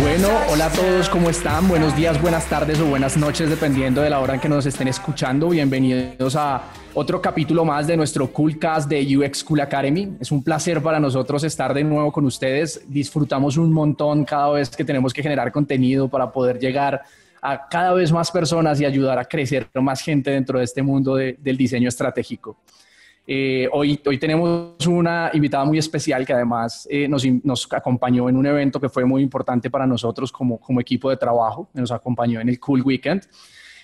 Bueno, hola a todos, ¿cómo están? Buenos días, buenas tardes o buenas noches, dependiendo de la hora en que nos estén escuchando. Bienvenidos a otro capítulo más de nuestro Coolcast de UX Cool Academy. Es un placer para nosotros estar de nuevo con ustedes. Disfrutamos un montón cada vez que tenemos que generar contenido para poder llegar a cada vez más personas y ayudar a crecer más gente dentro de este mundo del diseño estratégico. Eh, hoy, hoy tenemos una invitada muy especial que además eh, nos, nos, acompañó en un evento que fue muy importante para nosotros como, como equipo de trabajo, nos acompañó en el Cool Weekend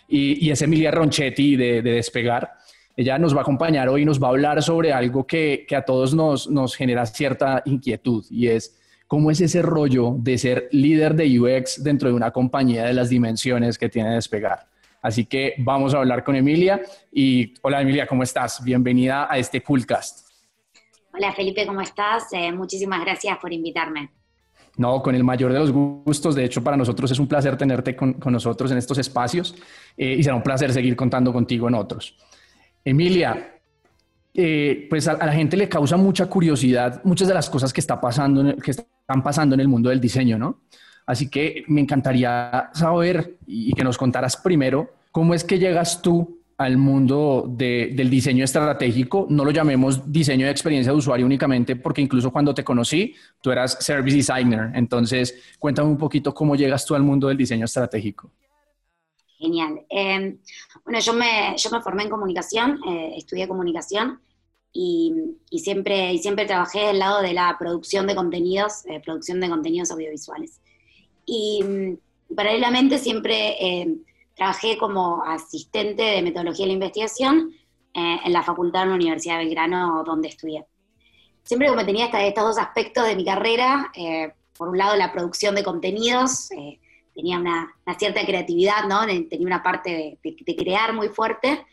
y, y es Emilia Ronchetti de, de, Despegar. Ella nos va a acompañar hoy y nos va a hablar sobre algo que, que a todos nos, nos genera cierta inquietud y es ¿Cómo es ese rollo de ser líder de UX dentro de una compañía de las dimensiones que tiene Despegar? Así que vamos a hablar con Emilia. Y hola Emilia, ¿cómo estás? Bienvenida a este Coolcast. Hola Felipe, ¿cómo estás? Eh, muchísimas gracias por invitarme. No, con el mayor de los gustos. De hecho, para nosotros es un placer tenerte con, con nosotros en estos espacios eh, y será un placer seguir contando contigo en otros. Emilia, eh, pues a, la gente le causa mucha curiosidad muchas de las cosas que, está pasando, que están pasando en el mundo del diseño, ¿no? Así que me encantaría saber y que nos contaras primero cómo es que llegas tú al mundo de, del diseño estratégico. No lo llamemos diseño de experiencia de usuario únicamente, porque incluso cuando te conocí, tú eras service designer. Entonces, cuéntame un poquito cómo llegas tú al mundo del diseño estratégico. Genial. Eh, bueno, yo me, yo me formé en comunicación, eh, estudié comunicación y, y, siempre, y siempre trabajé del lado de la producción de contenidos, eh, producción de contenidos audiovisuales. Y mm, paralelamente siempre eh, trabajé como asistente de metodología de la investigación eh, en la facultad de la Universidad de Belgrano, donde estudié. Siempre como tenía estos dos aspectos de mi carrera, eh, por un lado la producción de contenidos, eh, tenía una, una, cierta creatividad, ¿no? tenía una parte de, de, de, crear muy fuerte,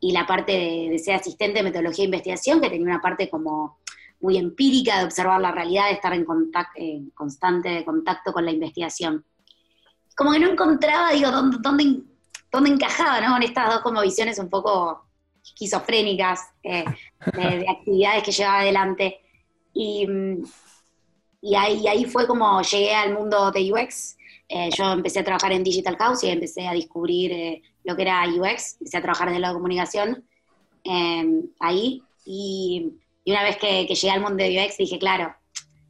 y la parte de, de ser asistente de metodología de investigación, que tenía una parte como muy empírica de observar la realidad, de estar en, contacto, en constante contacto con la investigación. Como que no encontraba, digo, dónde, dónde, dónde encajaba, ¿no? En estas dos como visiones un poco esquizofrénicas eh, de, de, actividades que llevaba adelante. Y, y, ahí, ahí fue como llegué al mundo de UX. Eh, yo empecé a trabajar en Digital House y empecé a descubrir eh, lo que era UX. Empecé a trabajar desde la comunicación eh, ahí. Y y una vez que, que, llegué al mundo de UX dije, claro,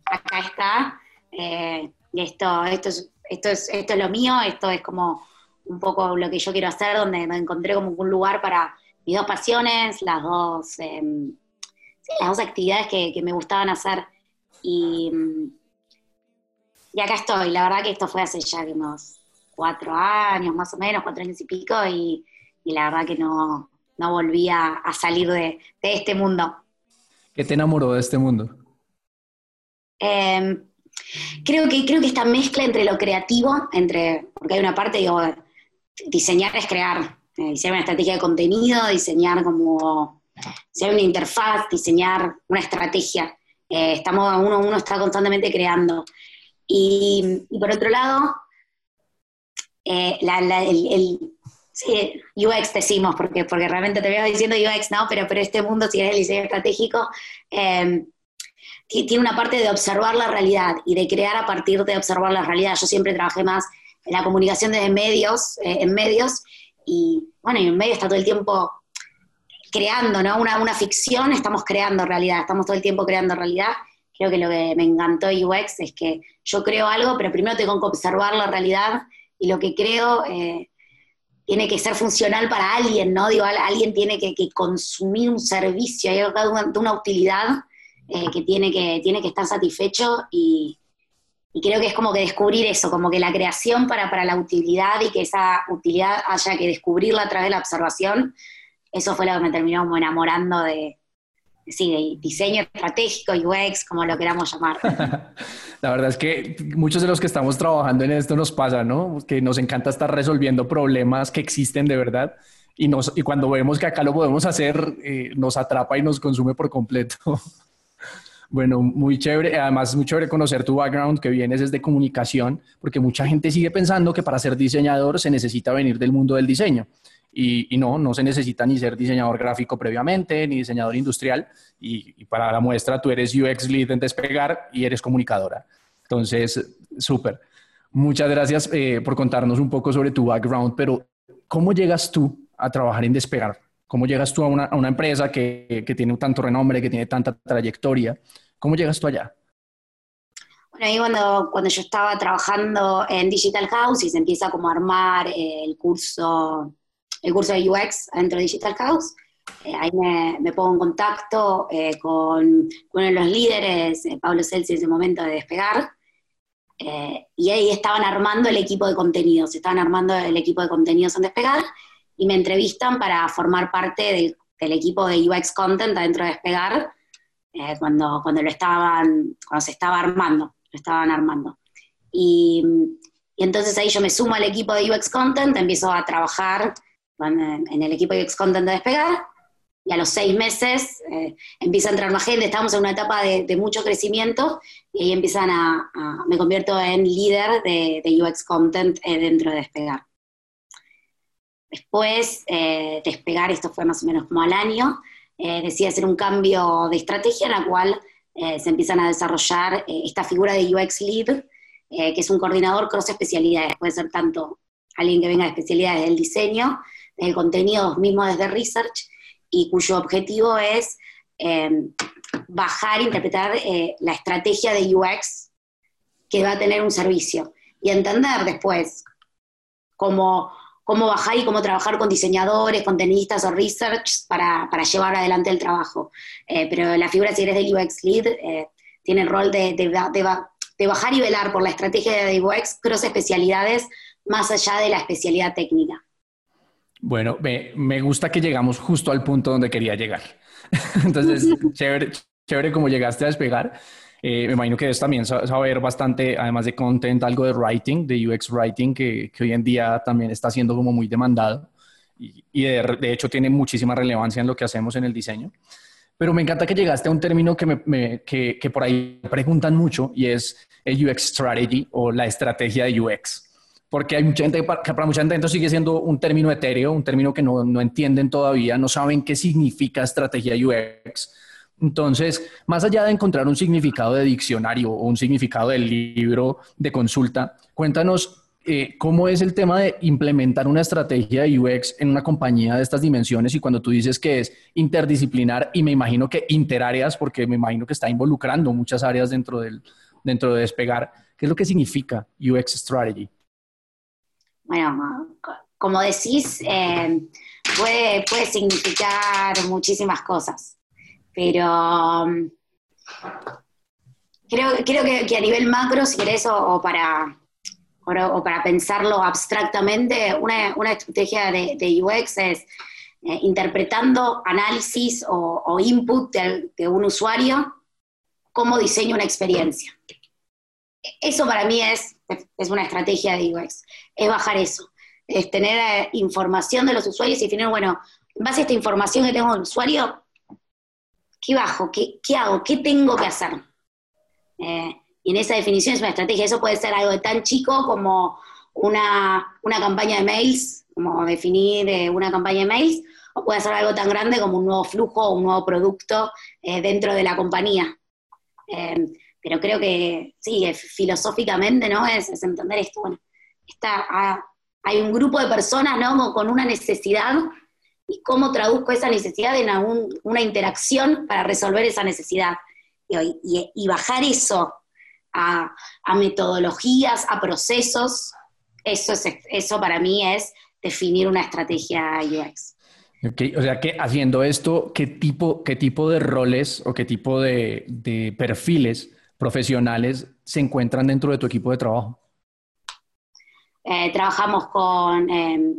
acá está, eh, esto, esto, es, esto, es, esto es lo mío, esto es como un poco lo que yo quiero hacer, donde me encontré como un lugar para mis dos pasiones, las dos, sí, las dos actividades que, que, me gustaban hacer. Y, y acá estoy, la verdad que esto fue hace ya unos cuatro años, más o menos, cuatro años y pico, y, y la verdad que no, no volví a, a salir de, de este mundo. ¿Qué te enamoró de este mundo? Eh, creo, que, creo que esta mezcla entre lo creativo, entre, porque hay una parte, digo, diseñar es crear, eh, diseñar una estrategia de contenido, diseñar como, diseñar una interfaz, diseñar una estrategia. Eh, estamos, uno, uno está constantemente creando. Y, por otro lado, eh, la, el, el Sí, UX decimos, porque, porque realmente te veo diciendo UX, ¿no? Pero, pero este mundo, si es el diseño estratégico, eh, tiene una parte de observar la realidad y de crear a partir de observar la realidad. Yo siempre trabajé más en la comunicación desde medios, eh, en medios, y bueno, y en medio está todo el tiempo creando, ¿no? Una, una ficción, estamos creando realidad, estamos todo el tiempo creando realidad. Creo que lo que me encantó UX es que yo creo algo, pero primero tengo que observar la realidad y lo que creo... Eh, tiene que ser funcional para alguien, ¿no? Digo, alguien tiene que, consumir un servicio, hay una, una utilidad eh, que, tiene que tiene que estar satisfecho y, creo que es como que descubrir eso, como que la creación para, para la utilidad y que esa utilidad haya que descubrirla a través de la observación, eso fue lo que me terminó enamorando de, sí, diseño estratégico, UX, como lo queramos llamar. La verdad es que muchos de los que estamos trabajando en esto nos pasa, ¿no? Que nos encanta estar resolviendo problemas que existen de verdad y, nos, y cuando vemos que acá lo podemos hacer, eh, nos atrapa y nos consume por completo. Bueno, muy chévere. Además, es muy chévere conocer tu background, que vienes desde comunicación, porque mucha gente sigue pensando que para ser diseñador se necesita venir del mundo del diseño. Y, no, no se necesita ni ser diseñador gráfico previamente, ni diseñador industrial. Y, para la muestra, tú eres UX Lead en Despegar y eres comunicadora. Entonces, súper. Muchas gracias eh, por contarnos un poco sobre tu background, pero ¿cómo llegas tú a trabajar en Despegar? ¿Cómo llegas tú a una, a una empresa que, que, tiene tanto renombre, que tiene tanta trayectoria? ¿Cómo llegas tú allá? Bueno, ahí cuando, cuando yo estaba trabajando en Digital House y se empieza como a armar eh, el curso el curso de UX dentro de Digital House. Eh, ahí me, pongo en contacto eh, con, uno de los líderes, eh, Pablo Celsi, en ese momento de despegar, y ahí estaban armando el equipo de contenidos, estaban armando el equipo de contenidos en despegar, y me entrevistan para formar parte del, equipo de UX Content dentro de despegar, cuando, cuando, lo estaban, cuando se estaba armando, lo estaban armando. Y, y entonces ahí yo me sumo al equipo de UX Content, empiezo a trabajar en el equipo de UX Content de Despegar, y a los seis meses eh, empieza a entrar más gente, estamos en una etapa de, mucho crecimiento, y ahí empiezan a, me convierto en líder de, UX Content eh, dentro de Despegar. Después, eh, Despegar, esto fue más o menos como al año, decide hacer un cambio de estrategia en la cual se empiezan a desarrollar esta figura de UX Lead, que es un coordinador cross especialidades, puede ser tanto alguien que venga de especialidades del diseño, el contenido mismo desde Research y cuyo objetivo es eh, bajar, interpretar eh, la estrategia de UX que va a tener un servicio y entender después cómo, cómo bajar y cómo trabajar con diseñadores, contenistas o research para, llevar adelante el trabajo. Eh, pero la figura, si eres del UX Lead, tiene el rol de, de, bajar y velar por la estrategia de UX, cross especialidades, más allá de la especialidad técnica. Bueno, me, gusta que llegamos justo al punto donde quería llegar. Entonces, chévere, chévere como llegaste a despegar. Eh, me imagino que debes también saber bastante, además de content, algo de writing, de UX writing, que, hoy en día también está siendo como muy demandado y, de, hecho tiene muchísima relevancia en lo que hacemos en el diseño. Pero me encanta que llegaste a un término que, que, que por ahí preguntan mucho y es el UX strategy o la estrategia de UX porque hay mucha gente que para mucha gente sigue siendo un término etéreo, un término que no, no entienden todavía, no saben qué significa estrategia UX. Entonces, más allá de encontrar un significado de diccionario o un significado del libro de consulta, cuéntanos eh, cómo es el tema de implementar una estrategia de UX en una compañía de estas dimensiones y cuando tú dices que es interdisciplinar y me imagino que interáreas, porque me imagino que está involucrando muchas áreas dentro, del, dentro de despegar, ¿qué es lo que significa UX Strategy? Bueno, como decís, eh, puede, puede significar muchísimas cosas, pero um, creo, creo que, a nivel macro, si querés, o, para, o, para pensarlo abstractamente, una, estrategia de, UX es eh, interpretando análisis o, input de, un usuario, cómo diseña una experiencia. Eso para mí es, es una estrategia de UX es bajar eso, es tener eh, información de los usuarios y definir, bueno, en base a esta información que tengo del usuario, ¿qué bajo? ¿Qué, hago? ¿Qué tengo que hacer? Eh, y en esa definición es una estrategia. Eso puede ser algo tan chico como una, campaña de mails, como definir eh, una campaña de mails, o puede ser algo tan grande como un nuevo flujo o un nuevo producto dentro de la compañía. Pero creo que sí, filosóficamente, ¿no? Es, entender esto, bueno, está, hay un grupo de personas ¿no? con una necesidad y cómo traduzco esa necesidad en una interacción para resolver esa necesidad. Y, bajar eso a, metodologías, a procesos, eso, es, eso para mí es definir una estrategia UX. o sea que haciendo esto, ¿qué tipo, qué tipo de roles o qué tipo de perfiles profesionales se encuentran dentro de tu equipo de trabajo? Eh, trabajamos con eh,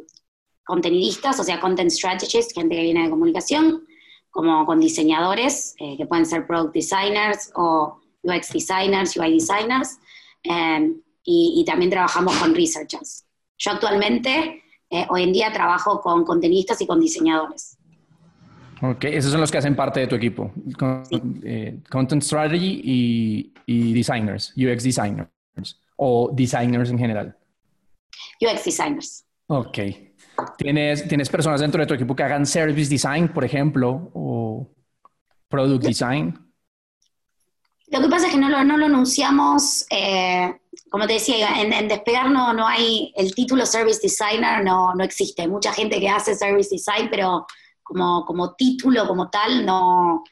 contenidistas, o sea, content strategists, gente que viene de comunicación, como con diseñadores, eh, que pueden ser product designers o UX designers, UI designers, y, también trabajamos con researchers. Yo actualmente, hoy en día, trabajo con contenidistas y con diseñadores. Ok, esos son los que hacen parte de tu equipo. content strategy y, y, designers, UX designers o designers en general. UX designers. Ok. ¿Tienes, ¿Tienes personas dentro de tu equipo que hagan service design, por ejemplo, o product design? Lo que pasa es que no lo, no lo anunciamos, eh, como te decía, en, Despegar no, no hay, el título Service Designer no, no existe. Hay mucha gente que hace Service Design, pero como, como título, como tal, no,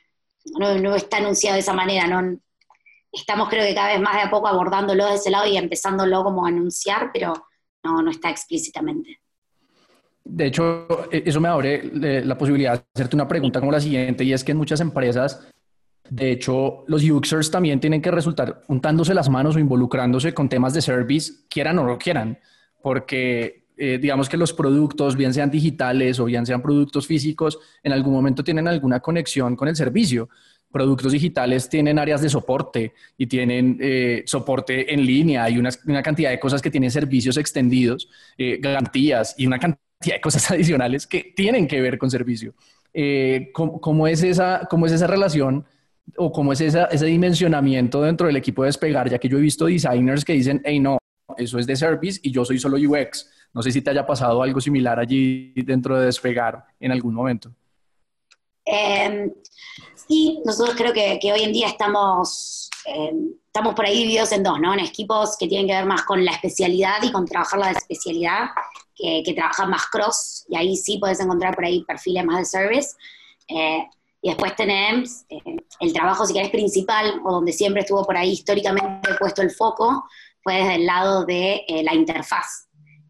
no, no, está anunciado de esa manera. No, estamos creo que cada vez más de a poco abordándolo de ese lado y empezándolo como a anunciar, pero no, no está explícitamente. De hecho, e-, eso me abre eh, la posibilidad de hacerte una pregunta como la siguiente, y es que en muchas empresas, de hecho, los users también tienen que resultar untándose las manos o involucrándose con temas de service, quieran o no quieran, porque eh, digamos que los productos, bien sean digitales o bien sean productos físicos, en algún momento tienen alguna conexión con el servicio productos digitales tienen áreas de soporte y tienen eh, soporte en línea, hay una, cantidad de cosas que tienen servicios extendidos, eh, garantías y una cantidad de cosas adicionales que tienen que ver con servicio. Eh, ¿cómo, es esa, ¿Cómo es esa relación o cómo es ese dimensionamiento dentro del equipo de despegar? Ya que yo he visto designers que dicen, hey, no, eso es de service y yo soy solo UX. No sé si te haya pasado algo similar allí dentro de despegar en algún momento. Em, sí, nosotros creo que, hoy en día estamos, em, estamos por ahí divididos en dos, ¿no? En equipos que tienen que ver más con la especialidad y con trabajar la especialidad, que, que trabajan más cross, y ahí sí puedes encontrar por ahí perfiles más de service. Eh, y después tenemos eh, el trabajo, si querés, principal, o donde siempre estuvo por ahí históricamente puesto el foco, fue desde el lado de eh, la interfaz.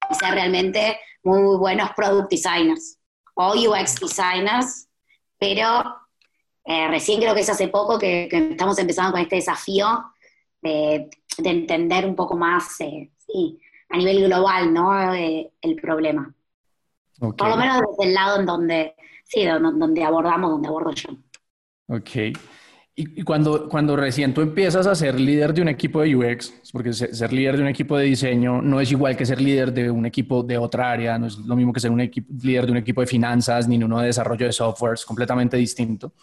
Y ser realmente muy buenos product designers o UX designers pero eh, recién creo que es hace poco que, estamos empezando con este desafío de, entender un poco más, eh, a nivel global, ¿no? Eh, el problema. Por lo menos desde el lado en donde, sí, donde, abordamos, donde abordo yo. Ok. Y, cuando, cuando recién tú empiezas a ser líder de un equipo de UX, porque ser, líder de un equipo de diseño no es igual que ser líder de un equipo de otra área, no es lo mismo que ser un líder de un equipo de finanzas ni uno de desarrollo de software, es completamente distinto.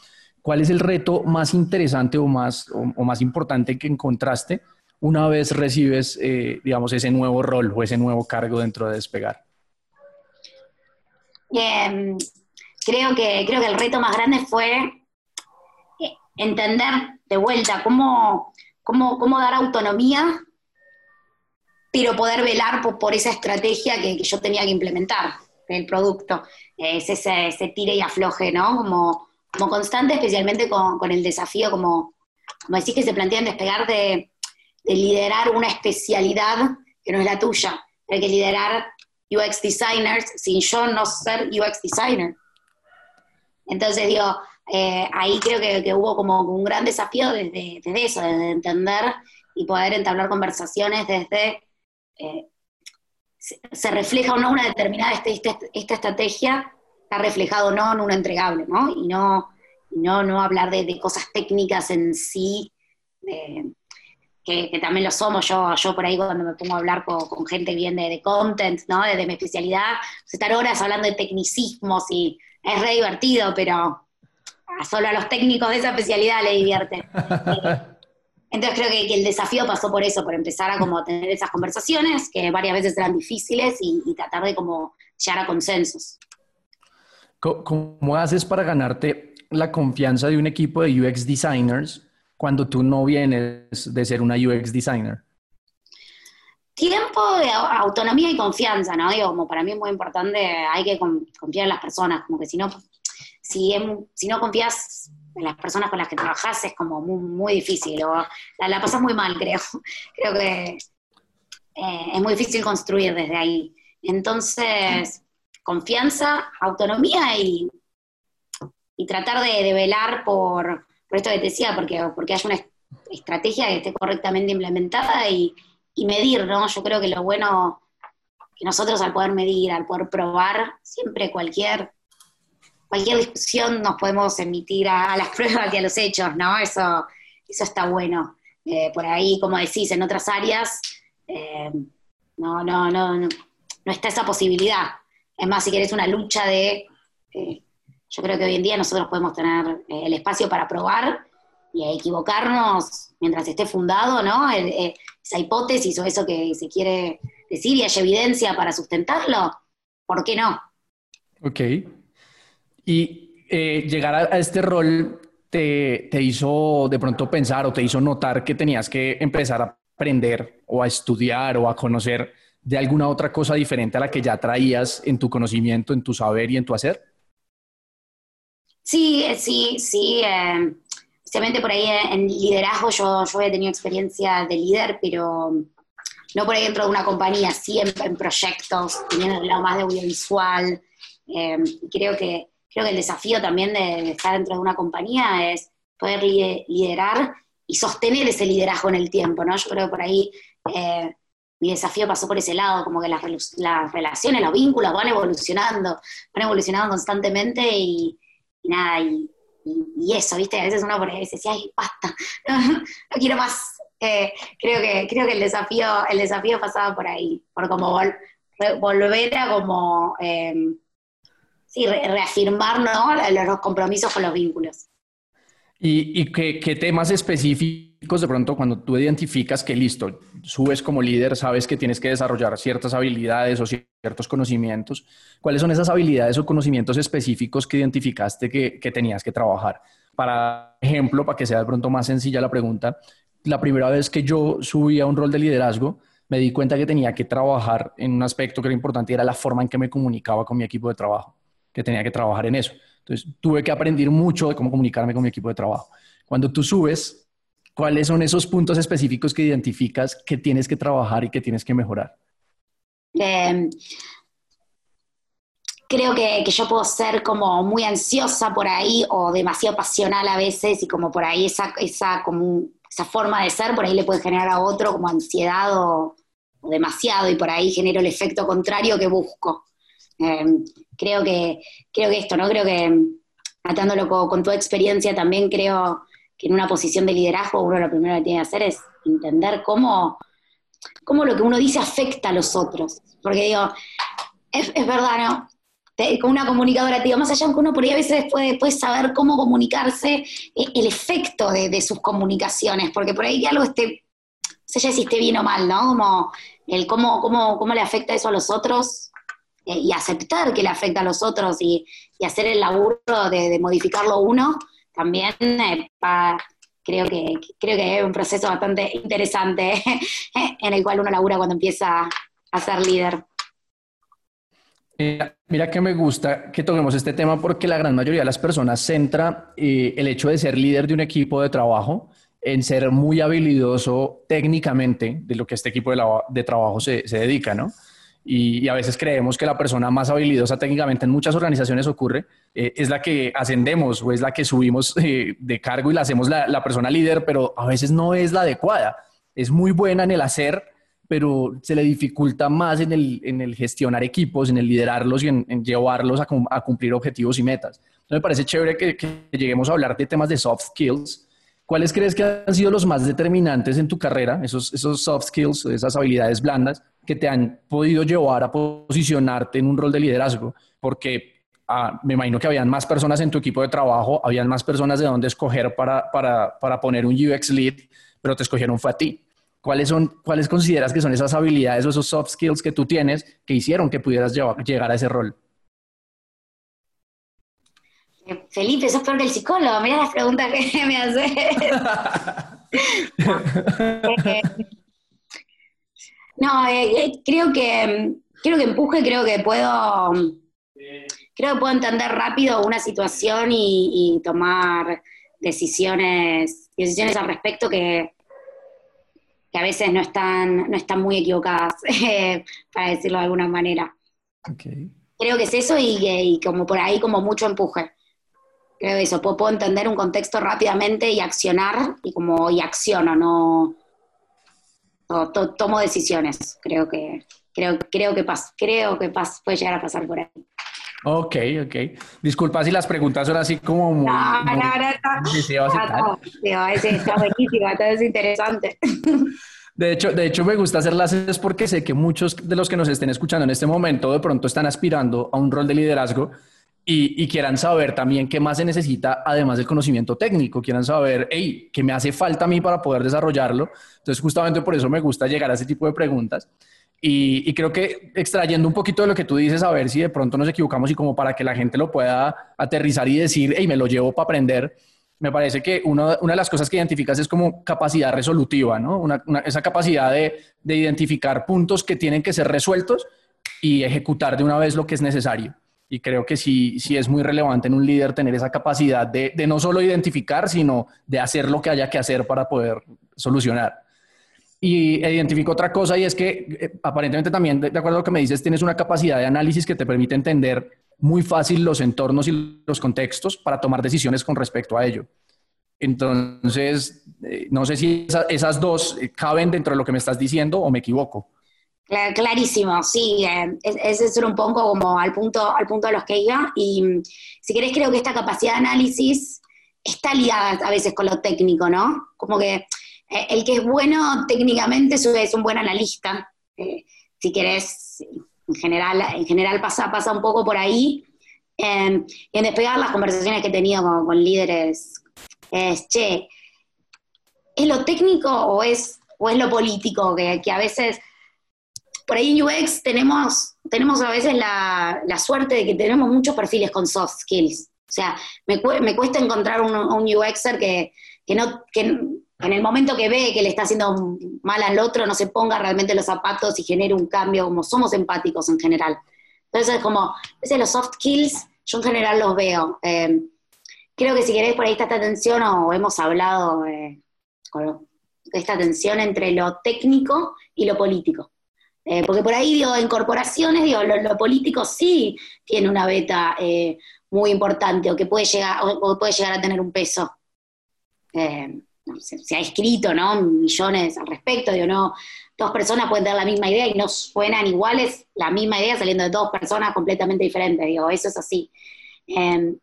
¿Cuál es el reto más interesante o más, o, más importante que encontraste una vez recibes, eh, digamos, ese nuevo rol o ese nuevo cargo dentro de Despegar? Em, creo, que, creo que el reto más grande fue entender de vuelta cómo, cómo, cómo dar autonomía, pero poder velar por, esa estrategia que, yo tenía que implementar del producto. Es ese, ese tire y afloje, ¿no? Como, como constante, especialmente con, el desafío, como, como decís que se plantea en despegar de, liderar una especialidad que no es la tuya. Hay que liderar UX designers sin yo no ser UX designer. Entonces digo, eh, ahí creo que, hubo como un gran desafío desde, eso, desde entender y poder entablar conversaciones desde, eh, se, refleja o no una determinada este, este, esta estrategia, está reflejado o no en un entregable, ¿no? Y no, no, no hablar de, cosas técnicas en sí, que, también lo somos, yo, yo por ahí cuando me pongo a hablar con, gente bien de, content, ¿no? De, mi especialidad, estar horas hablando de tecnicismos y es re divertido, pero solo a los técnicos de esa especialidad le divierte. Entonces creo que, el desafío pasó por eso, por empezar a como tener esas conversaciones que varias veces eran difíciles y, tratar de como llegar a consensos. ¿Cómo haces para ganarte la confianza de un equipo de UX designers cuando tú no vienes de ser una UX designer? Tiempo, autonomía y confianza, ¿no? Digo, como para mí es muy importante, hay que confiar en las personas, como que si no si, no confías en las personas con las que trabajas es como muy, difícil, o la, la pasas muy mal, creo. Creo que eh, es muy difícil construir desde ahí. Entonces, confianza, autonomía y, y tratar de, velar por, por, esto que te decía, porque, porque hay una estrategia que esté correctamente implementada y, y medir, ¿no? Yo creo que lo bueno que nosotros al poder medir, al poder probar, siempre cualquier, cualquier discusión nos podemos emitir a, las pruebas y a los hechos, ¿no? Eso, eso está bueno. Eh, por ahí, como decís, en otras áreas, eh, no, no, no, no, está esa posibilidad. Es más, si querés una lucha de... Eh, yo creo que hoy en día nosotros podemos tener el espacio para probar y equivocarnos mientras esté fundado, ¿no? esa hipótesis o eso que se quiere decir y hay evidencia para sustentarlo, ¿por qué no? Ok. Y eh, llegar a, este rol te, te, hizo de pronto pensar o te hizo notar que tenías que empezar a aprender o a estudiar o a conocer de alguna otra cosa diferente a la que ya traías en tu conocimiento, en tu saber y en tu hacer? Sí, eh, sí, sí. Eh, especialmente por ahí en liderazgo, yo, yo he tenido experiencia de líder, pero no por ahí dentro de una compañía, siempre en proyectos, teniendo el lado más de audiovisual. Eh, creo, que, creo que el desafío también de, estar dentro de una compañía es poder liderar y sostener ese liderazgo en el tiempo, ¿no? Yo creo que por ahí eh, mi desafío pasó por ese lado, como que las, relaciones, los vínculos van evolucionando, van evolucionando constantemente y, nada, y, eso, ¿viste? A veces uno por ahí dice, ay, basta, no quiero más, creo, que, creo que el desafío, el desafío pasaba por ahí, por como volver a como em, reafirmar los compromisos con los vínculos. ¿Y, qué, temas específicos de pronto cuando tú identificas que listo, subes como líder, sabes que tienes que desarrollar ciertas habilidades o ciertos conocimientos? ¿Cuáles son esas habilidades o conocimientos específicos que identificaste que, que tenías que trabajar? Para ejemplo, para que sea de pronto más sencilla la pregunta, la primera vez que yo subí a un rol de liderazgo, me di cuenta que tenía que trabajar en un aspecto que era importante, era la forma en que me comunicaba con mi equipo de trabajo, que tenía que trabajar en eso. Entonces, tuve que aprender mucho de cómo comunicarme con mi equipo de trabajo. Cuando tú subes, ¿cuáles son esos puntos específicos que identificas que tienes que trabajar y que tienes que mejorar? Em, creo que, yo puedo ser como muy ansiosa por ahí o demasiado pasional a veces y como por ahí esa, esa forma de ser por ahí le puede generar a otro como ansiedad o, demasiado y por ahí genero el efecto contrario que busco. Em, creo, que, creo que esto, ¿no? Creo que atándolo con, tu experiencia también creo que en una posición de liderazgo uno lo primero que tiene que hacer es entender cómo, cómo lo que uno dice afecta a los otros. Porque digo, es, es verdad, ¿no? con una comunicadora, digo, más allá de que uno por ahí a veces puede, puede saber cómo comunicarse, eh, el efecto de, sus comunicaciones, porque por ahí que algo esté, no sé ya si esté bien o mal, ¿no? Como el cómo, cómo, cómo le afecta eso a los otros y aceptar que le afecta a los otros y, hacer el laburo de, modificarlo uno, también eh, creo, que, creo que es un proceso bastante interesante en el cual uno labura cuando empieza a ser líder. Mira, que me gusta que toquemos este tema porque la gran mayoría de las personas centra eh, el hecho de ser líder de un equipo de trabajo en ser muy habilidoso técnicamente de lo que este equipo de, trabajo se, dedica, ¿no? Y, a veces creemos que la persona más habilidosa técnicamente en muchas organizaciones ocurre, eh, es la que ascendemos o es la que subimos eh, de cargo y la hacemos la, la persona líder, pero a veces no es la adecuada. Es muy buena en el hacer, pero se le dificulta más en el, en el gestionar equipos, en el liderarlos y en, llevarlos a, a, cumplir objetivos y metas. Entonces me parece chévere que, que, lleguemos a hablar de temas de soft skills. ¿Cuáles crees que han sido los más determinantes en tu carrera, esos, esos soft skills, esas habilidades blandas que te han podido llevar a posicionarte en un rol de liderazgo? Porque ah, me imagino que habían más personas en tu equipo de trabajo, habían más personas de dónde escoger para, para, para poner un UX lead, pero te escogieron fue a ti. ¿Cuáles, son, ¿Cuáles consideras que son esas habilidades o esos soft skills que tú tienes que hicieron que pudieras llegar a ese rol? Eh, Felipe, sos peor que el psicólogo, mira las preguntas que me haces. no, eh, eh, creo que creo que empuje, creo que puedo creo que puedo entender rápido una situación y, y tomar decisiones, decisiones al respecto que, que a veces no están, no están muy equivocadas, para decirlo de alguna manera. Creo que es eso y, como por ahí como mucho empuje. Creo eso, puedo, entender un contexto rápidamente y accionar, y como y acciono, no tomo decisiones. Creo que creo, creo que pas, creo que pas, puede llegar a pasar por ahí. Ok, ok. Disculpa si las preguntas son así como muy... No, no, no, no. no, está buenísimo, es interesante. De hecho, de hecho, me gusta hacerlas es porque sé que muchos de los que nos estén escuchando en este momento de pronto están aspirando a un rol de liderazgo y, y, quieran saber también qué más se necesita además del conocimiento técnico, quieran saber, hey, qué me hace falta a mí para poder desarrollarlo. Entonces, justamente por eso me gusta llegar a ese tipo de preguntas. Y, creo que extrayendo un poquito de lo que tú dices, a ver si de pronto nos equivocamos y como para que la gente lo pueda aterrizar y decir, hey, me lo llevo para aprender, me parece que una de las cosas que identificas es como capacidad resolutiva, ¿no? esa capacidad de, identificar puntos que tienen que ser resueltos y ejecutar de una vez lo que es necesario. Y creo que sí, sí es muy relevante en un líder tener esa capacidad de, de no solo identificar, sino de hacer lo que haya que hacer para poder solucionar. Y identifico otra cosa y es que eh, aparentemente también, de, acuerdo a lo que me dices, tienes una capacidad de análisis que te permite entender muy fácil los entornos y los contextos para tomar decisiones con respecto a ello. Entonces, eh, no sé si esas dos eh, caben dentro de lo que me estás diciendo o me equivoco. Clarísimo, sí, ese es un poco como al punto, al punto de los que iba. Y si querés, creo que esta capacidad de análisis está ligada a veces con lo técnico, ¿no? Como que eh, el que es bueno técnicamente es un buen analista. Eh, si querés, en general, en general pasa, pasa un poco por ahí. en despegar las conversaciones que he tenido con, líderes es, che, ¿es lo técnico o es, o es lo político? Que, a veces, por ahí en UX tenemos, tenemos a veces la, suerte de que tenemos muchos perfiles con soft skills. O sea, me, me cuesta encontrar un, un UXer que, que no, que, en el momento que ve que le está haciendo mal al otro, no se ponga realmente los zapatos y genere un cambio, como somos empáticos en general. Entonces, como, a veces los soft skills, yo en general los veo. Eh, creo que si queréis por ahí está esta tensión, o hemos hablado eh, esta tensión entre lo técnico y lo político. Eh, porque por ahí, digo, en corporaciones, digo, lo, político sí tiene una beta muy importante, o que puede llegar, o, puede llegar a tener un peso se, ha escrito, ¿no? Millones al respecto, digo, no, dos personas pueden tener la misma idea y no suenan iguales, la misma idea saliendo de dos personas completamente diferentes, digo, eso es así. Em,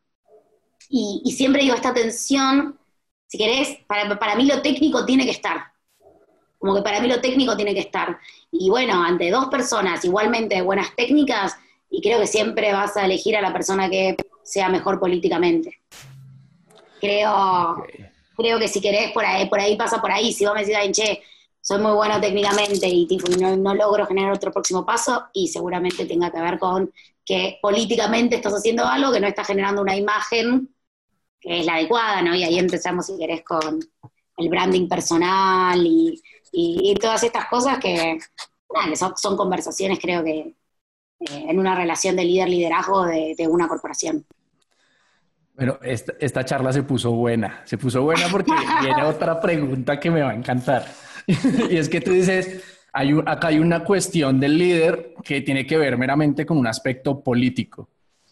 y, siempre digo, esta tensión, si querés, para, para mí lo técnico tiene que estar, como que para mí lo técnico tiene que estar. Y bueno, ante dos personas igualmente buenas técnicas, y creo que siempre vas a elegir a la persona que sea mejor políticamente. Creo, creo que si querés, por ahí, por ahí pasa por ahí. Si vos me decís, che, soy muy bueno técnicamente y no, logro generar otro próximo paso, y seguramente tenga que ver con que políticamente estás haciendo algo que no está generando una imagen que es la adecuada, ¿no? Y ahí empezamos, si querés, con el branding personal y, todas estas cosas que, son, conversaciones, creo que, eh, en una relación de líder-liderazgo de una corporación. Bueno, esta, charla se puso buena, se puso buena porque viene otra pregunta que me va a encantar. y es que tú dices, hay acá hay una cuestión del líder que tiene que ver meramente con un aspecto político.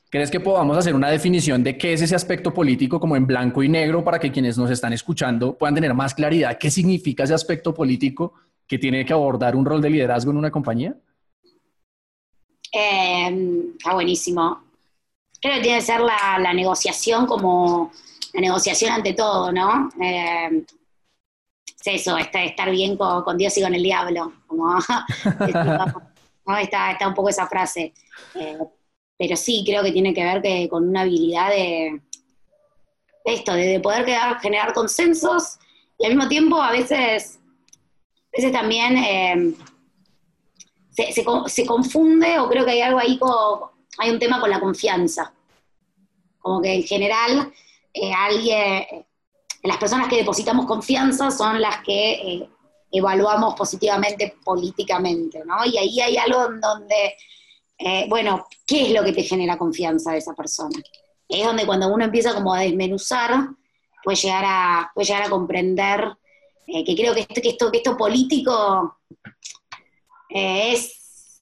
¿Crees que podamos hacer una definición de qué es ese aspecto político como en blanco y negro para que quienes nos están escuchando puedan tener más claridad qué significa ese aspecto político que tiene que abordar un rol de liderazgo en una compañía? Eh, está buenísimo creo que tiene que ser la, negociación como la negociación ante todo, ¿no? Eh, es eso, estar bien con, Dios y con el diablo, como está, está un poco esa frase. Eh, pero sí, creo que tiene que ver que, con una habilidad de, esto, de, poder generar consensos y al mismo tiempo a veces, a veces también eh, se, se, confunde o creo que hay algo ahí como hay un tema con la confianza. Como que en general, eh, alguien, las personas que depositamos confianza son las que eh, evaluamos positivamente políticamente, ¿no? Y ahí hay algo en donde, eh, bueno, ¿qué es lo que te genera confianza de esa persona? Es donde cuando uno empieza como a desmenuzar, puede llegar a, puede llegar a comprender que creo que esto, que esto, que esto político es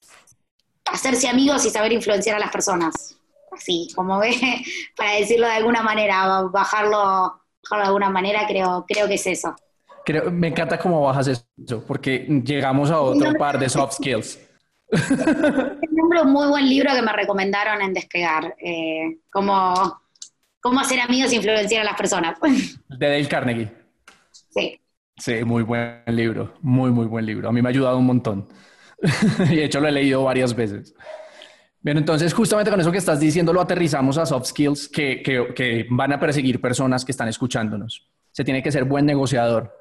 hacerse amigos y saber influenciar a las personas. así, como ve, para decirlo de alguna manera, bajarlo, bajarlo de alguna manera, creo, creo que es eso. Creo, me encanta cómo bajas eso, porque llegamos a otro par de soft skills. un muy buen libro que me recomendaron en Despegar, eh, como cómo hacer amigos e influenciar a las personas. De Dale Carnegie. Sí. Sí, muy buen libro, muy, muy buen libro. A mí me ha ayudado un montón. y de hecho lo he leído varias veces. Bien, entonces justamente con eso que estás diciendo lo aterrizamos a soft skills que, que, van a perseguir personas que están escuchándonos. Se tiene que ser buen negociador.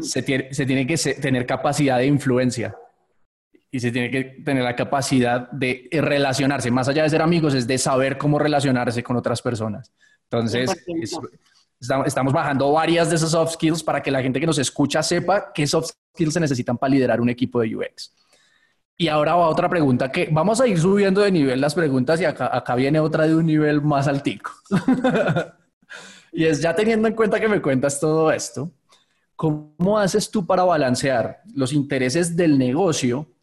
se, tiene, se, tiene, que tener capacidad de influencia y se tiene que tener la capacidad de relacionarse. Más allá de ser amigos, es de saber cómo relacionarse con otras personas. Entonces, estamos bajando varias de esas soft skills para que la gente que nos escucha sepa qué soft skills se necesitan para liderar un equipo de UX. Y ahora va otra pregunta que vamos a ir subiendo de nivel las preguntas y acá, acá viene otra de un nivel más altico. y es ya teniendo en cuenta que me cuentas todo esto, ¿cómo haces tú para balancear los intereses del negocio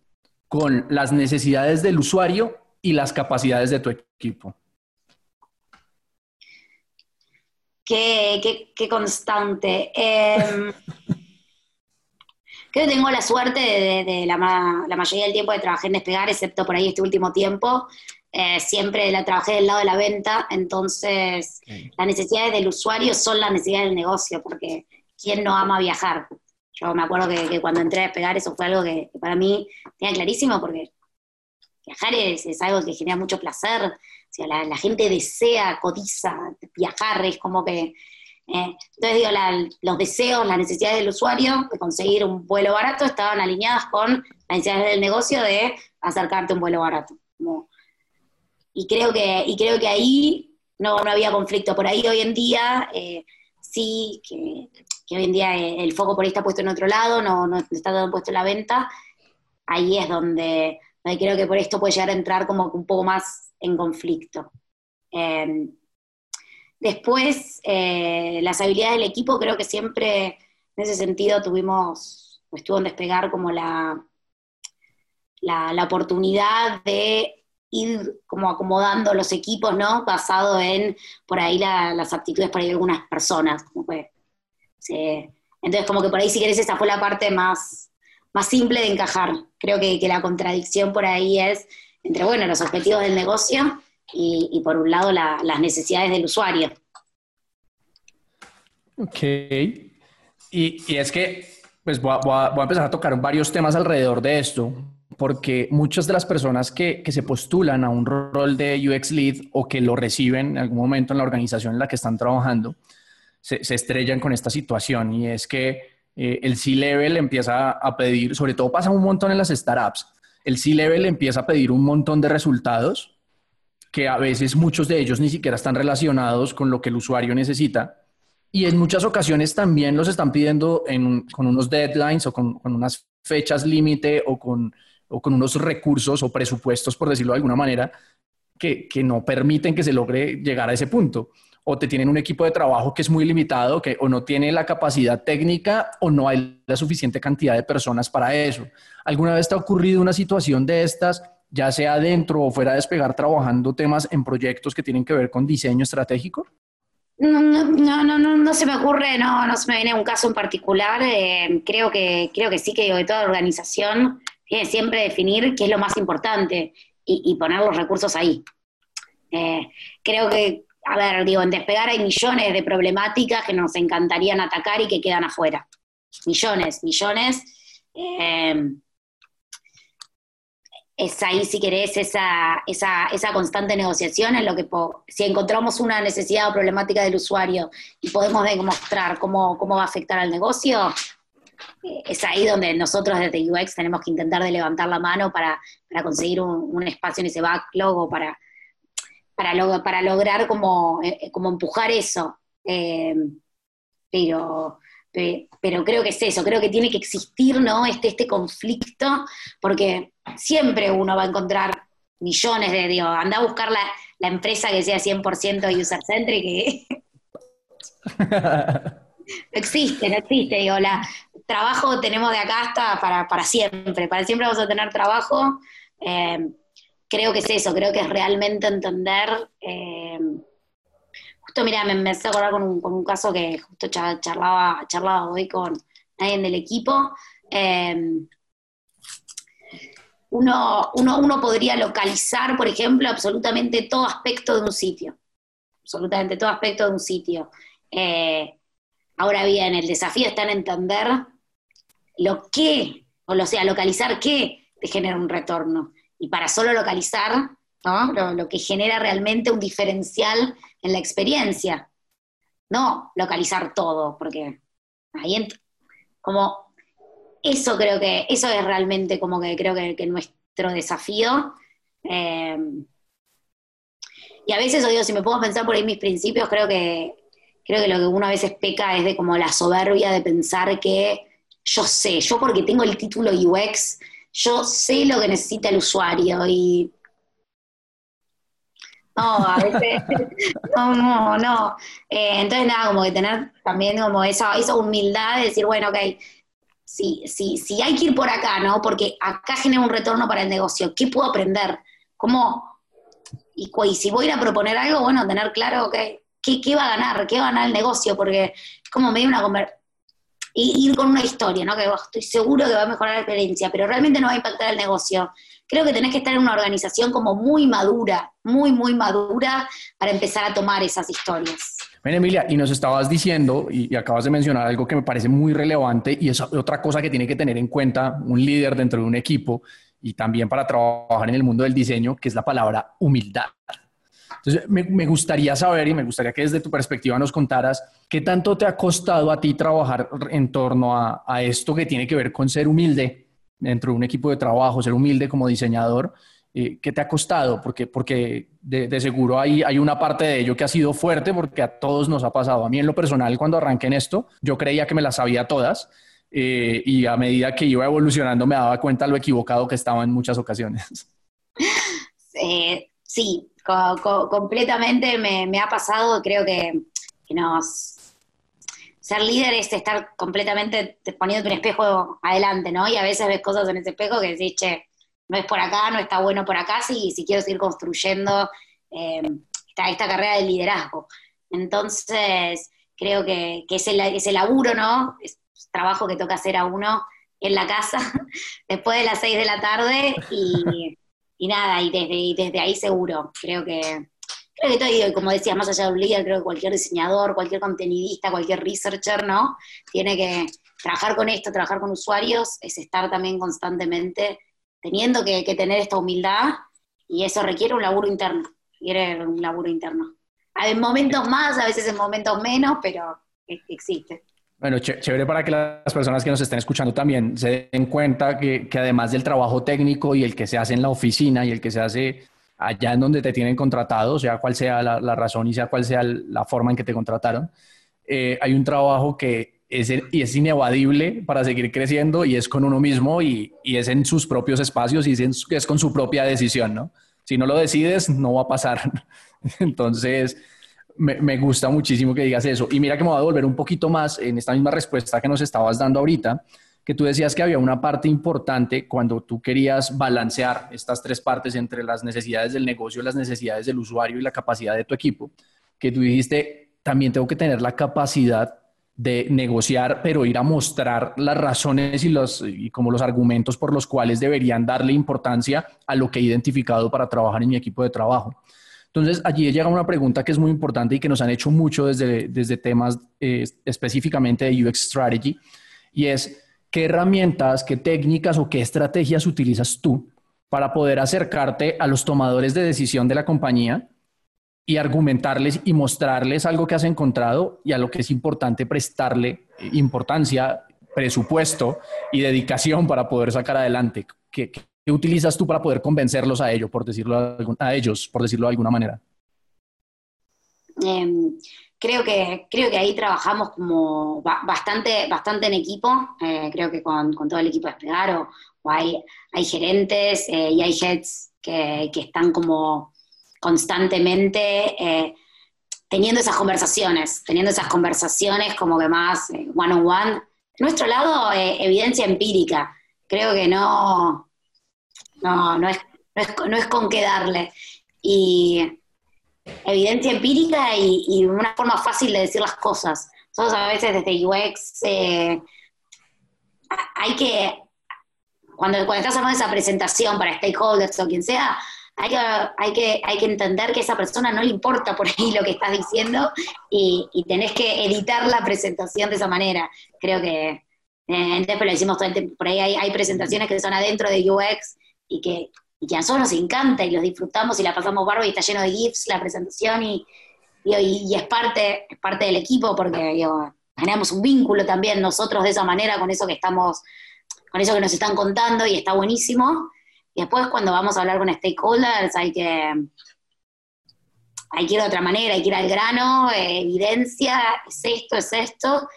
con las necesidades del usuario y las capacidades de tu equipo? Qué, constante. Eh, creo que tengo la suerte de, la, mayoría del tiempo de trabajar en Despegar, excepto por ahí este último tiempo. Eh, siempre la trabajé del lado de la venta, entonces las necesidades del usuario son las necesidades del negocio, porque ¿quién no ama viajar? Yo me acuerdo que, cuando entré a despegar eso fue algo que, para mí tenía clarísimo porque viajar es, algo que genera mucho placer, o sea, la, gente desea, cotiza viajar, es como que... Eh, entonces digo, los deseos, las necesidades del usuario de conseguir un vuelo barato estaban alineadas con las necesidades del negocio de acercarte a un vuelo barato. y, creo que, y creo que ahí no, no había conflicto. Por ahí hoy en día eh, sí que que hoy en día eh, el foco por ahí está puesto en otro lado, no, está todo puesto en la venta, ahí es donde, creo que por esto puede llegar a entrar como un poco más en conflicto. Em, después, eh, las habilidades del equipo, creo que siempre en ese sentido tuvimos, estuvo en despegar como la, la, oportunidad de ir como acomodando los equipos, ¿no? Basado en por ahí las aptitudes para algunas personas, como fue entonces, como que por ahí, si querés, esa fue la parte más, más simple de encajar. Creo que, la contradicción por ahí es entre, bueno, los objetivos del negocio y, por un lado, las necesidades del usuario. Ok. Y, es que, pues voy a, empezar a tocar varios temas alrededor de esto, porque muchas de las personas que, que, se postulan a un rol de UX Lead o que lo reciben en algún momento en la organización en la que están trabajando, se, estrellan con esta situación y es que eh, el C-Level empieza a pedir, sobre todo pasa un montón en las startups, el C-Level empieza a pedir un montón de resultados que a veces muchos de ellos ni siquiera están relacionados con lo que el usuario necesita. Y en muchas ocasiones también los están pidiendo con unos deadlines o con, unas fechas límite o con, o con unos recursos o presupuestos, por decirlo de alguna manera, que, que no permiten que se logre llegar a ese punto o te tienen un equipo de trabajo que es muy limitado, que o no tiene la capacidad técnica o no hay la suficiente cantidad de personas para eso. ¿Alguna vez te ha ocurrido una situación de estas, ya sea dentro o fuera de despegar, trabajando temas en proyectos que tienen que ver con diseño estratégico? No, no, no, no, no se me ocurre, no, no se me viene un caso en particular. Eh, creo, que, creo que sí que digo, de toda organización tiene siempre definir qué es lo más importante y, poner los recursos ahí. Eh, creo que a ver, digo, en despegar hay millones de problemáticas que nos encantarían atacar y que quedan afuera. Millones, millones. Eh, es ahí, si querés, esa, esa, constante negociación en lo que si encontramos una necesidad o problemática del usuario y podemos demostrar cómo, cómo va a afectar al negocio, eh, es ahí donde nosotros desde UX tenemos que intentar de levantar la mano para, conseguir un, un, espacio en ese backlog o para, para, para lograr como, eh, como empujar eso. Eh, pero, pero creo que es eso, creo que tiene que existir ¿no? este, este conflicto, porque siempre uno va a encontrar millones de, digo, anda a buscar la, la empresa que sea 100% user-centric y... no existe, no existe, digo, la, trabajo tenemos de acá hasta para, para siempre, para siempre vamos a tener trabajo. Eh, creo que es eso, creo que es realmente entender. Eh, justo, mira, me empecé a acordar con un, caso que justo charlaba, charlaba hoy con alguien del equipo. Eh, uno, uno, podría localizar, por ejemplo, absolutamente todo aspecto de un sitio. Absolutamente todo aspecto de un sitio. Eh, ahora bien, el desafío está en entender lo que, o sea, localizar qué te genera un retorno. Y para solo localizar, lo, que genera realmente un diferencial en la experiencia. No localizar todo, porque ahí como eso creo que, eso es realmente como que creo que, nuestro desafío. Eh, y a veces, digo, si me puedo pensar por ahí mis principios, creo que, creo que lo que uno a veces peca es de como la soberbia de pensar que yo sé, yo porque tengo el título UX, yo sé lo que necesita el usuario y no, a veces, no, no, no. Eh, entonces, nada, como que tener también como esa, esa humildad de decir, bueno, ok, si, si, si hay que ir por acá, ¿no? Porque acá genera un retorno para el negocio. ¿Qué puedo aprender? ¿Cómo? Y, si voy a ir a proponer algo, bueno, tener claro que, qué, va a ganar, qué va a ganar el negocio, porque es como medio una conversación y ir con una historia, ¿no? Que estoy seguro que va a mejorar la experiencia, pero realmente no va a impactar el negocio. Creo que tenés que estar en una organización como muy madura, muy, muy madura para empezar a tomar esas historias. Bueno, Emilia, y nos estabas diciendo, y, acabas de mencionar algo que me parece muy relevante, y es otra cosa que tiene que tener en cuenta un líder dentro de un equipo y también para trabajar en el mundo del diseño, que es la palabra humildad. Entonces, me, gustaría saber y me gustaría que desde tu perspectiva nos contaras qué tanto te ha costado a ti trabajar en torno a, esto que tiene que ver con ser humilde dentro de un equipo de trabajo, ser humilde como diseñador eh, ¿qué te ha costado? Porque, porque de, seguro hay, hay una parte de ello que ha sido fuerte porque a todos nos ha pasado. A mí en lo personal, cuando arranqué en esto, yo creía que me las sabía todas eh, y a medida que iba evolucionando me daba cuenta lo equivocado que estaba en muchas ocasiones. sí, completamente me, ha pasado. Creo que, nos, ser líder es estar completamente poniendo un espejo adelante, ¿no? Y a veces ves cosas en ese espejo que decís, che, no es por acá, no está bueno por acá, si, si quiero seguir construyendo eh, esta, carrera de liderazgo. Entonces, creo que, que ese, ese laburo, ¿no? Es trabajo que toca hacer a uno en la casa después de las seis de la tarde y, nada, y desde, desde ahí seguro, creo que, creo que todo, como decías, más allá de un líder, creo que cualquier diseñador, cualquier contenidista, cualquier researcher, ¿no? Tiene que trabajar con esto, trabajar con usuarios, es estar también constantemente teniendo que, tener esta humildad y eso requiere un laburo interno, requiere un laburo interno. Hay momentos más, a veces en momentos menos, pero e, existe. Bueno, chévere para que las personas que nos estén escuchando también se den cuenta que, además del trabajo técnico y el que se hace en la oficina y el que se hace allá en donde te tienen contratado, sea cual sea la, razón y sea cual sea la forma en que te contrataron, eh, hay un trabajo que es, y es inevadible para seguir creciendo y es con uno mismo y, y es en sus propios espacios y es, es, con su propia decisión, ¿no? Si no lo decides, no va a pasar. Entonces, me, gusta muchísimo que digas eso. Y mira que me voy a volver un poquito más en esta misma respuesta que nos estabas dando ahorita, que tú decías que había una parte importante cuando tú querías balancear estas tres partes entre las necesidades del negocio, las necesidades del usuario y la capacidad de tu equipo, que tú dijiste, también tengo que tener la capacidad de negociar, pero ir a mostrar las razones y los como los argumentos por los cuales deberían darle importancia a lo que he identificado para trabajar en mi equipo de trabajo. Entonces, allí llega una pregunta que es muy importante y que nos han hecho mucho desde, desde temas eh, específicamente de UX Strategy, y es qué herramientas, qué técnicas o qué estrategias utilizas tú para poder acercarte a los tomadores de decisión de la compañía y argumentarles y mostrarles algo que has encontrado y a lo que es importante prestarle importancia, presupuesto y dedicación para poder sacar adelante. ¿Qué, utilizas tú para poder convencerlos a ellos, por decirlo a ellos, por decirlo de alguna manera? Em, creo que creo que ahí trabajamos como bastante bastante en equipo. Eh, creo que con, todo el equipo de Espegar o, hay, hay gerentes eh, y hay heads que, que están como constantemente eh, teniendo esas conversaciones, teniendo esas conversaciones como que más eh, one on one. nuestro lado, evidencia empírica. Creo que no, no, no es, no es, con qué darle. Y evidencia empírica y, una forma fácil de decir las cosas. Nosotros a veces desde UX eh, hay que, cuando, cuando estás haciendo esa presentación para stakeholders o quien sea, hay que, hay, que, hay que entender que a esa persona no le importa por ahí lo que estás diciendo y, tenés que editar la presentación de esa manera. Creo que eh, entonces lo decimos todo el tiempo, por ahí hay, presentaciones que son adentro de UX y que, y a nosotros nos encanta y los disfrutamos y la pasamos barba y está lleno de GIFs la presentación y, y, es, parte, es parte del equipo porque digo, generamos un vínculo también nosotros de esa manera con eso que estamos, con eso que nos están contando y está buenísimo. Y después cuando vamos a hablar con stakeholders hay que, hay que ir de otra manera, hay que ir al grano, eh, evidencia, es esto, es esto,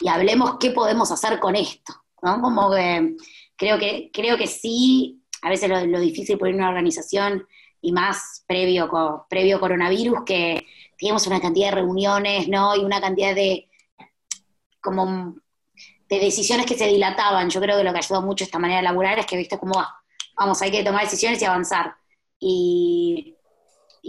y hablemos qué podemos hacer con esto, ¿no? Como que creo que, creo que sí, a veces lo, difícil por una organización, y más previo, previo coronavirus, que teníamos una cantidad de reuniones, ¿no? Y una cantidad de, como, de decisiones que se dilataban. Yo creo que lo que ayudó mucho esta manera de laburar es que, viste, cómo va vamos, hay que tomar decisiones y avanzar. Y,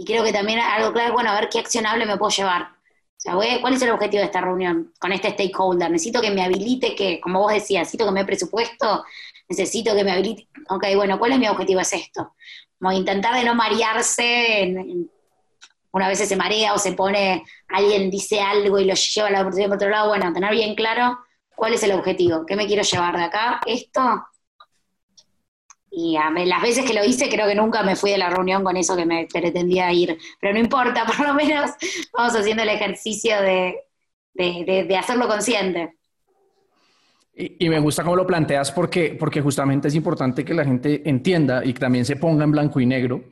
creo que también algo claro, bueno, a ver qué accionable me puedo llevar. O sea, ¿cuál es el objetivo de esta reunión con este stakeholder? Necesito que me habilite, que, como vos decías, necesito que me dé presupuesto, necesito que me habilite. Ok, bueno, ¿cuál es mi objetivo? Es esto. Como intentar de no marearse, una vez se marea o se pone, alguien dice algo y lo lleva a la oportunidad por otro lado. Bueno, tener bien claro cuál es el objetivo, qué me quiero llevar de acá, esto, y a las veces que lo hice, creo que nunca me fui de la reunión con eso que me pretendía ir. Pero no importa, por lo menos vamos haciendo el ejercicio de, hacerlo consciente. Y, me gusta cómo lo planteas porque, porque justamente es importante que la gente entienda y que también se ponga en blanco y negro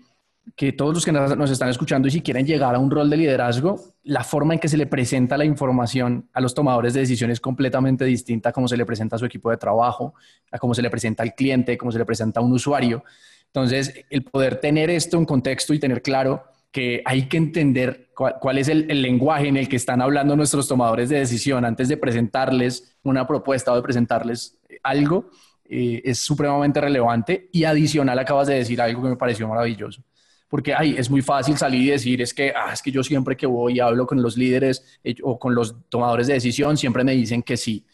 que todos los que nos, están escuchando y si quieren llegar a un rol de liderazgo, la forma en que se le presenta la información a los tomadores de decisiones es completamente distinta a cómo se le presenta a su equipo de trabajo, a cómo se le presenta al cliente, cómo se le presenta a un usuario. Entonces, el poder tener esto en contexto y tener claro que hay que entender cuál, es el, lenguaje en el que están hablando nuestros tomadores de decisión antes de presentarles una propuesta o de presentarles algo, eh, es supremamente relevante y adicional acabas de decir algo que me pareció maravilloso porque ay, es muy fácil salir y decir, es que, ah, es que yo siempre que voy y hablo con los líderes eh, o con los tomadores de decisión, siempre me dicen que sí.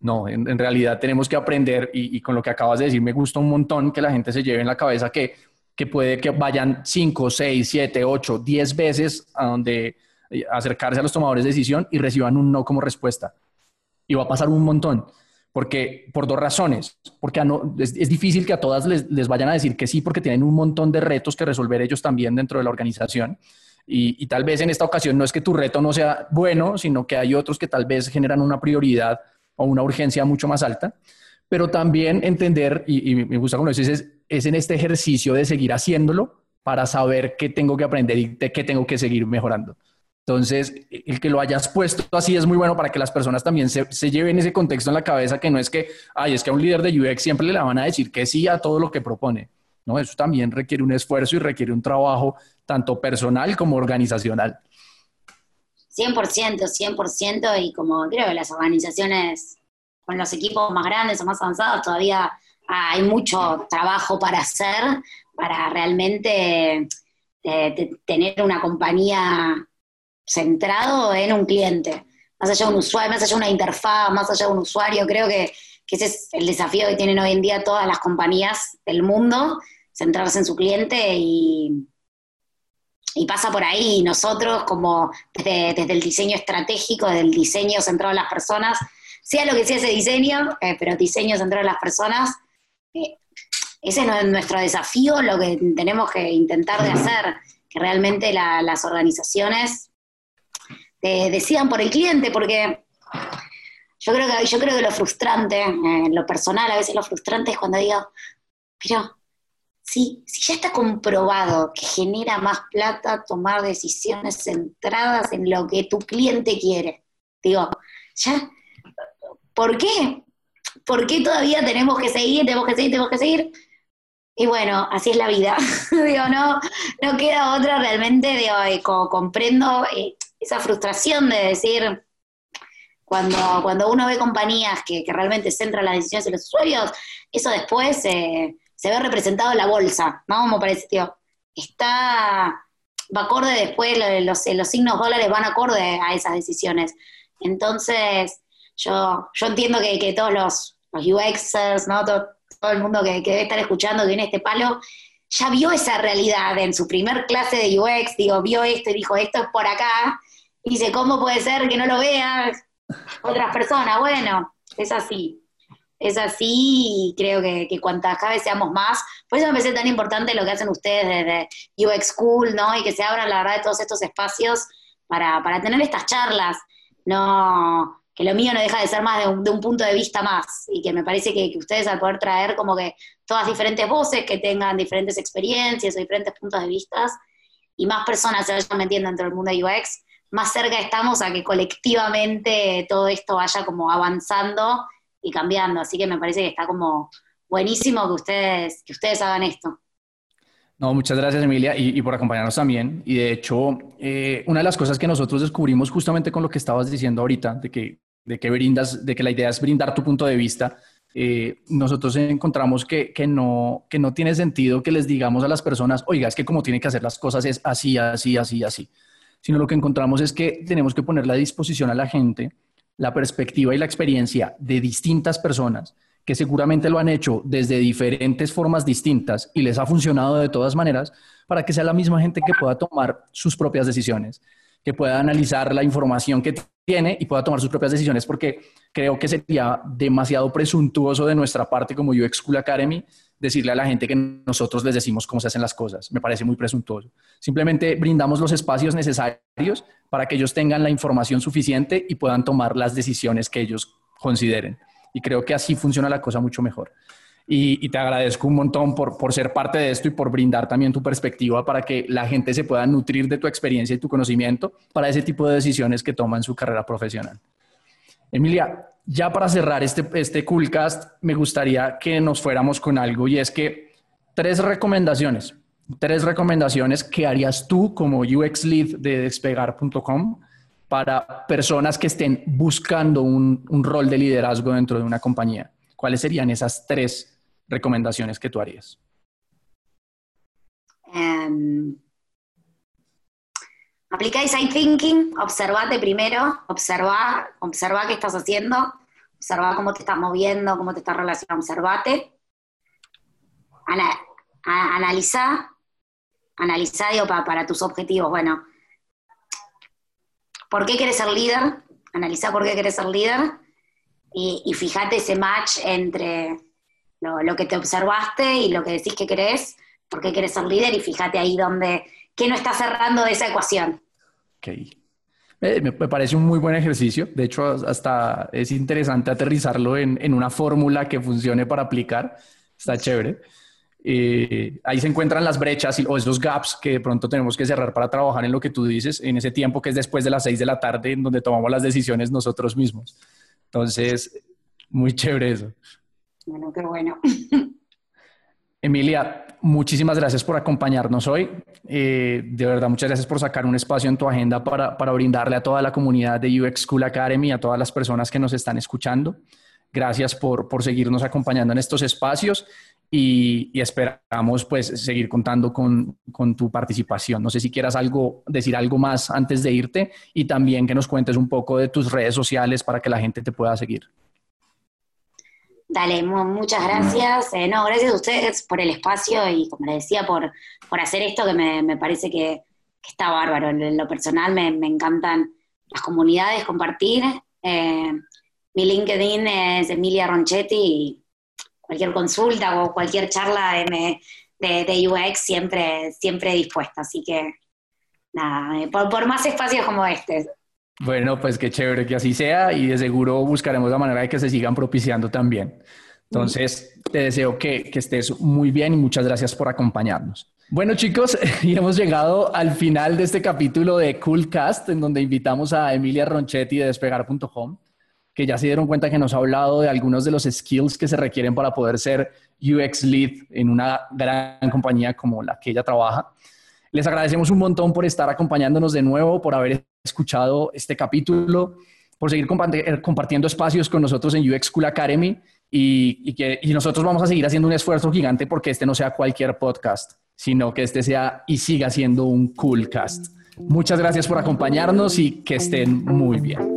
No, en, realidad tenemos que aprender y, con lo que acabas de decir, me gusta un montón que la gente se lleve en la cabeza que, que puede que vayan 5, 6, 7, 8, 10 veces a donde eh, acercarse a los tomadores de decisión y reciban un no como respuesta. Y va a pasar un montón porque por dos razones, porque es, difícil que a todas les, vayan a decir que sí, porque tienen un montón de retos que resolver ellos también dentro de la organización. Y, tal vez en esta ocasión no es que tu reto no sea bueno, sino que hay otros que tal vez generan una prioridad o una urgencia mucho más alta. Pero también entender, y, me gusta como lo dices, es, es en este ejercicio de seguir haciéndolo para saber qué tengo que aprender y de qué tengo que seguir mejorando. Entonces, el que lo hayas puesto así es muy bueno para que las personas también se, lleven ese contexto en la cabeza, que no es que, ay, es que a un líder de UX siempre le van a decir que sí a todo lo que propone. No, eso también requiere un esfuerzo y requiere un trabajo tanto personal como organizacional. 100%, 100%, y como creo que las organizaciones con los equipos más grandes o más avanzados todavía hay mucho trabajo para hacer, para realmente eh, tener una compañía centrado en un cliente, más allá de un usuario, más allá de una interfaz, más allá de un usuario. Creo que, ese es el desafío que tienen hoy en día todas las compañías del mundo, centrarse en su cliente y, y pasa por ahí. Nosotros, como desde, el diseño estratégico, desde el diseño centrado en las personas, sea lo que sea ese diseño, eh, pero diseño centrado en las personas, eh, ese es nuestro desafío, lo que tenemos que intentar de hacer, que realmente las organizaciones decían por el cliente, porque yo creo que, yo creo que lo frustrante, en lo personal, a veces lo frustrante es cuando digo, pero si, si ya está comprobado que genera más plata tomar decisiones centradas en lo que tu cliente quiere, digo, ya, ¿por qué? ¿Por qué todavía tenemos que seguir, tenemos que seguir, tenemos que seguir? Y bueno, así es la vida. digo, no, no queda otra realmente, digo, comprendo, eh, esa frustración de decir, cuando, cuando uno ve compañías que, realmente centran las decisiones de los usuarios, eso después se se ve representado en la bolsa, ¿no? Como pareció. Está, va acorde después, los, los signos dólares van acorde a esas decisiones. Entonces, yo, yo entiendo que, todos los, los UXers, ¿no? Todo, el mundo que, que, debe estar escuchando, que viene este palo, ya vio esa realidad en su primer clase de UX, digo, vio esto y dijo, esto es por acá, y dice, ¿cómo puede ser que no lo vean otras personas? Bueno, es así. Es así y creo que, que cuantas cada seamos más, por eso me parece tan importante lo que hacen ustedes desde UX School, ¿no? Y que se abran, la verdad, todos estos espacios para, para tener estas charlas. No, que lo mío no deja de ser más de un, punto de vista más y que me parece que, ustedes al poder traer como que todas diferentes voces que tengan diferentes experiencias o diferentes puntos de vista y más personas se vayan metiendo dentro del mundo de UX, más cerca estamos a que colectivamente todo esto vaya como avanzando y cambiando. Así que me parece que está como buenísimo que ustedes, que ustedes hagan esto. No, muchas gracias Emilia y, por acompañarnos también. Y de hecho, eh, una de las cosas que nosotros descubrimos justamente con lo que estabas diciendo ahorita, de que de que brindas, de que la idea es brindar tu punto de vista, eh, nosotros encontramos que, que, no, que no tiene sentido que les digamos a las personas, oiga, es que como tiene que hacer las cosas es así, así, así, así, sino lo que encontramos es que tenemos que poner a disposición a la gente la perspectiva y la experiencia de distintas personas que seguramente lo han hecho desde diferentes formas distintas y les ha funcionado de todas maneras para que sea la misma gente que pueda tomar sus propias decisiones que pueda analizar la información que tiene y pueda tomar sus propias decisiones, porque creo que sería demasiado presuntuoso de nuestra parte como UX School Academy decirle a la gente que nosotros les decimos cómo se hacen las cosas. Me parece muy presuntuoso. Simplemente brindamos los espacios necesarios para que ellos tengan la información suficiente y puedan tomar las decisiones que ellos consideren. Y creo que así funciona la cosa mucho mejor. Y, te agradezco un montón por, por ser parte de esto y por brindar también tu perspectiva para que la gente se pueda nutrir de tu experiencia y tu conocimiento para ese tipo de decisiones que toma en su carrera profesional. Emilia, ya para cerrar este, este Coolcast, me gustaría que nos fuéramos con algo y es que tres recomendaciones, tres recomendaciones que harías tú como UX Lead de despegar.com para personas que estén buscando un, un rol de liderazgo dentro de una compañía. ¿Cuáles serían esas tres recomendaciones que tú harías? Um, aplica design thinking, observate primero, observa, observa qué estás haciendo, observa cómo te estás moviendo, cómo te estás relacionando, observate, analiza, analiza para, tus objetivos, bueno, ¿por qué quieres ser líder? Analiza por qué quieres ser líder y fíjate ese match entre lo, que te observaste y lo que decís que querés, por qué querés ser líder y fíjate ahí donde, qué no está cerrando de esa ecuación. Ok. me, parece un muy buen ejercicio. De hecho, hasta es interesante aterrizarlo en, una fórmula que funcione para aplicar. Está chévere. Eh, ahí se encuentran las brechas o esos gaps que de pronto tenemos que cerrar para trabajar en lo que tú dices, en ese tiempo que es después de las seis de la tarde, en donde tomamos las decisiones nosotros mismos. Entonces, muy chévere eso. Bueno, qué bueno. Emilia, muchísimas gracias por acompañarnos hoy. Eh, de verdad, muchas gracias por sacar un espacio en tu agenda para, para, brindarle a toda la comunidad de UX School Academy, a todas las personas que nos están escuchando. Gracias por, por seguirnos acompañando en estos espacios y, y esperamos pues seguir contando con, con, tu participación. No sé si quieras algo, decir algo más antes de irte y también que nos cuentes un poco de tus redes sociales para que la gente te pueda seguir. Dale, muchas gracias. Eh, no, gracias a ustedes por el espacio y, como les decía, por, por hacer esto que me, parece que, está bárbaro. En lo personal me, encantan las comunidades, compartir. Eh, mi LinkedIn es Emilia Ronchetti y cualquier consulta o cualquier charla de, de, UX siempre, siempre dispuesta. Así que, nada, eh, por, por más espacios como este. Bueno, pues qué chévere que así sea y de seguro buscaremos la manera de que se sigan propiciando también. Entonces, te deseo que, estés muy bien y muchas gracias por acompañarnos. Bueno, chicos, y hemos llegado al final de este capítulo de Coolcast, en donde invitamos a Emilia Ronchetti de despegar.com, que ya se dieron cuenta que nos ha hablado de algunos de los skills que se requieren para poder ser UX lead en una gran compañía como la que ella trabaja. Les agradecemos un montón por estar acompañándonos de nuevo, por haber escuchado este capítulo, por seguir eh, compartiendo espacios con nosotros en UX School Academy y, que, y nosotros vamos a seguir haciendo un esfuerzo gigante porque este no sea cualquier podcast, sino que este sea y siga siendo un cool cast. Muchas gracias por acompañarnos y que estén muy bien.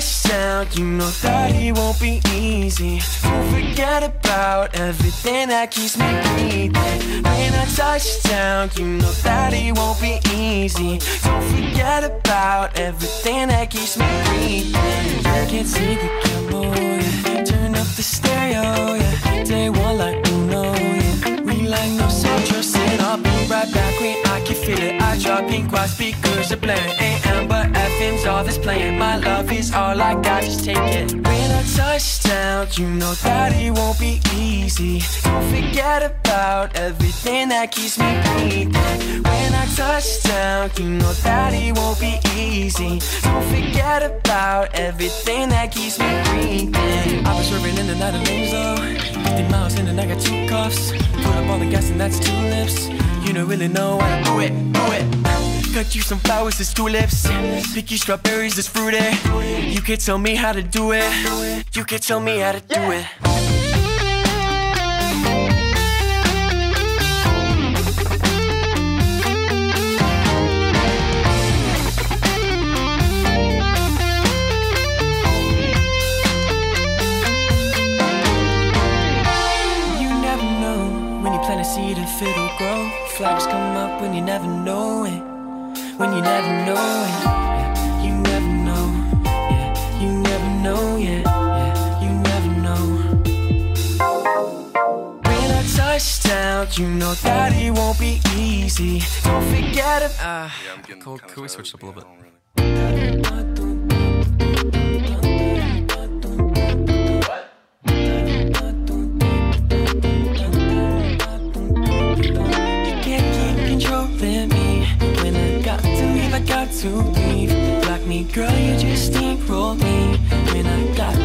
Touchdown, you know that it won't be easy. Don't forget about everything that keeps me breathing. When I touch down, you know that it won't be easy. Don't forget about everything that keeps me breathing. You can see the camera, yeah. Turn up the stereo, yeah. Day one like oh, Uno, yeah. We like no such, sit up, be right back. We I can feel it. I drop in quad speakers are blaring FM's all that's playing. My love is all I got, just take it. When I touch down, you know that it won't be easy. Don't forget about everything that keeps me breathing. When I touch down, you know that it won't be easy. Don't forget about everything that keeps me breathing. I was swerving in the night of lanes though. 50 miles in and I got two cuffs. Put up all the gas and that's two lips. You don't really know how to do it, do it. Cut you some flowers, it's tulips. Pick you strawberries, it's fruity. You can tell me how to do it. You can tell me how to do it. You never know when you plant a seed if it'll grow. Flowers come up when you never know it. When you never know it. Yeah, you never know. Yeah, you never know. Yeah, yeah, you never know. When I touch down, you know that it won't be easy. Don't forget it. Uh, yeah, I'm getting cool. Can we switch up a little bit? To leave. Block me, girl, you just steamroll me. When I got